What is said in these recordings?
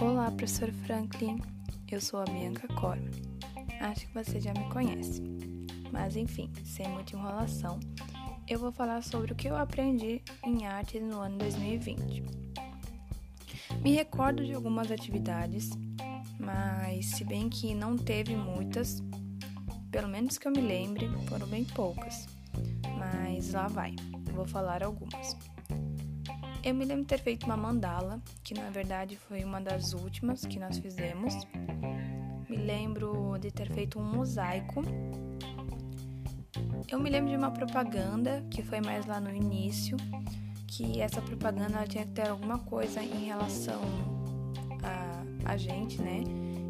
professor Franklin. Eu sou a Bianca Corman. Acho que você já me conhece. Mas enfim, sem muita enrolação, eu vou falar sobre o que eu aprendi em artes no ano 2020. Me recordo de algumas atividades, mas se bem que não teve muitas, pelo menos que eu me lembre, foram bem poucas. Mas lá vai, vou falar algumas. Eu me lembro de ter feito uma mandala, que na verdade foi uma das últimas que nós fizemos. Me lembro de ter feito um mosaico. Eu me lembro de uma propaganda, que foi mais lá no início, que essa propaganda tinha que ter alguma coisa em relação a, a gente, né?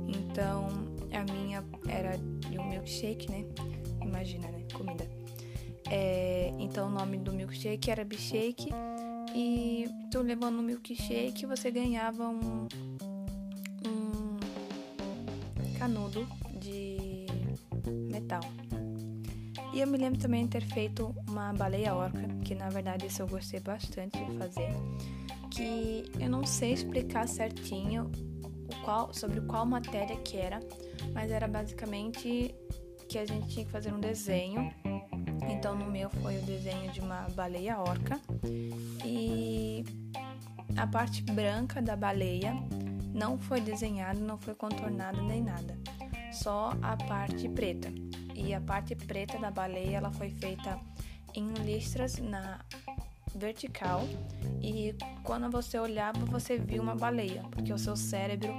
Então, a minha era de um milkshake, né? Imagina, né? Comida. É, então, o nome do milkshake era Bishake e tu levando um milkshake, você ganhava um, um canudo de metal. E eu me lembro também de ter feito uma baleia orca, que na verdade isso eu gostei bastante de fazer, que eu não sei explicar certinho o qual, sobre qual matéria que era, mas era basicamente que a gente tinha que fazer um desenho então no meu foi o desenho de uma baleia orca. E a parte branca da baleia não foi desenhada, não foi contornada nem nada, só a parte preta. E a parte preta da baleia ela foi feita em listras na vertical. E quando você olhava você viu uma baleia, porque o seu cérebro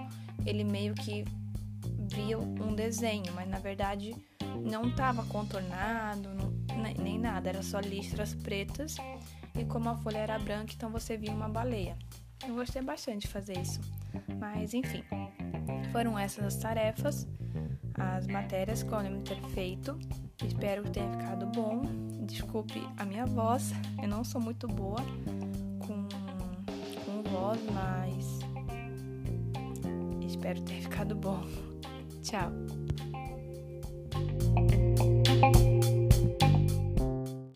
ele meio que via um desenho, mas na verdade não estava contornado, não, nem nada, era só listras pretas e como a folha era branca, então você via uma baleia. Eu gostei bastante de fazer isso, mas enfim, foram essas as tarefas, as matérias que eu lembro ter feito. Espero que tenha ficado bom. Desculpe a minha voz, eu não sou muito boa com, com voz, mas espero ter ficado bom. Tchau!